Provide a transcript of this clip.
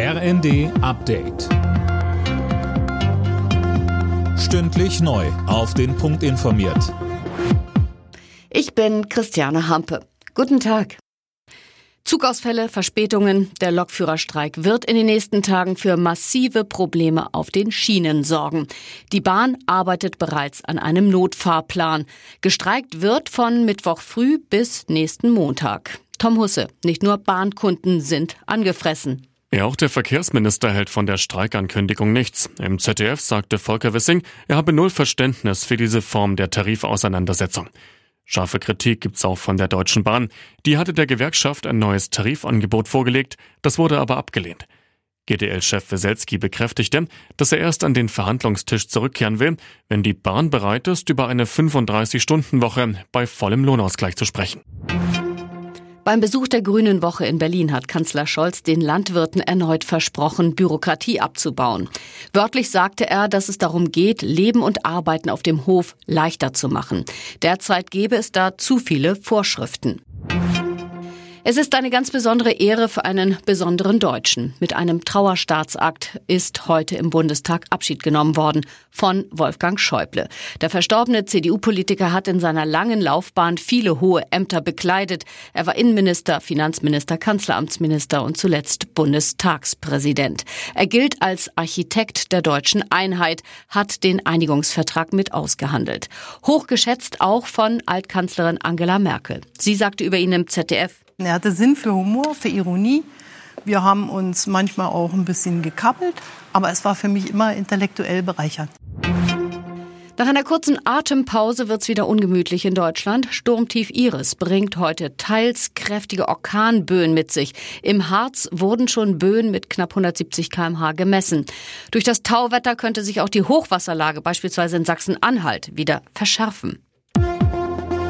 RND Update. Stündlich neu. Auf den Punkt informiert. Ich bin Christiane Hampe. Guten Tag. Zugausfälle, Verspätungen, der Lokführerstreik wird in den nächsten Tagen für massive Probleme auf den Schienen sorgen. Die Bahn arbeitet bereits an einem Notfahrplan. Gestreikt wird von Mittwoch früh bis nächsten Montag. Tom Husse, nicht nur Bahnkunden sind angefressen. Ja, auch der Verkehrsminister hält von der Streikankündigung nichts. Im ZDF sagte Volker Wissing, er habe null Verständnis für diese Form der Tarifauseinandersetzung. Scharfe Kritik gibt's auch von der Deutschen Bahn. Die hatte der Gewerkschaft ein neues Tarifangebot vorgelegt, das wurde aber abgelehnt. GDL-Chef Weselski bekräftigte, dass er erst an den Verhandlungstisch zurückkehren will, wenn die Bahn bereit ist, über eine 35-Stunden-Woche bei vollem Lohnausgleich zu sprechen. Beim Besuch der Grünen Woche in Berlin hat Kanzler Scholz den Landwirten erneut versprochen, Bürokratie abzubauen. Wörtlich sagte er, dass es darum geht, Leben und Arbeiten auf dem Hof leichter zu machen. Derzeit gäbe es da zu viele Vorschriften. Es ist eine ganz besondere Ehre für einen besonderen Deutschen. Mit einem Trauerstaatsakt ist heute im Bundestag Abschied genommen worden von Wolfgang Schäuble. Der verstorbene CDU-Politiker hat in seiner langen Laufbahn viele hohe Ämter bekleidet. Er war Innenminister, Finanzminister, Kanzleramtsminister und zuletzt Bundestagspräsident. Er gilt als Architekt der deutschen Einheit, hat den Einigungsvertrag mit ausgehandelt. Hochgeschätzt auch von Altkanzlerin Angela Merkel. Sie sagte über ihn im ZDF, er hatte Sinn für Humor, für Ironie. Wir haben uns manchmal auch ein bisschen gekappelt, aber es war für mich immer intellektuell bereichernd. Nach einer kurzen Atempause wird es wieder ungemütlich in Deutschland. Sturmtief Iris bringt heute teils kräftige Orkanböen mit sich. Im Harz wurden schon Böen mit knapp 170 kmh gemessen. Durch das Tauwetter könnte sich auch die Hochwasserlage beispielsweise in Sachsen-Anhalt wieder verschärfen.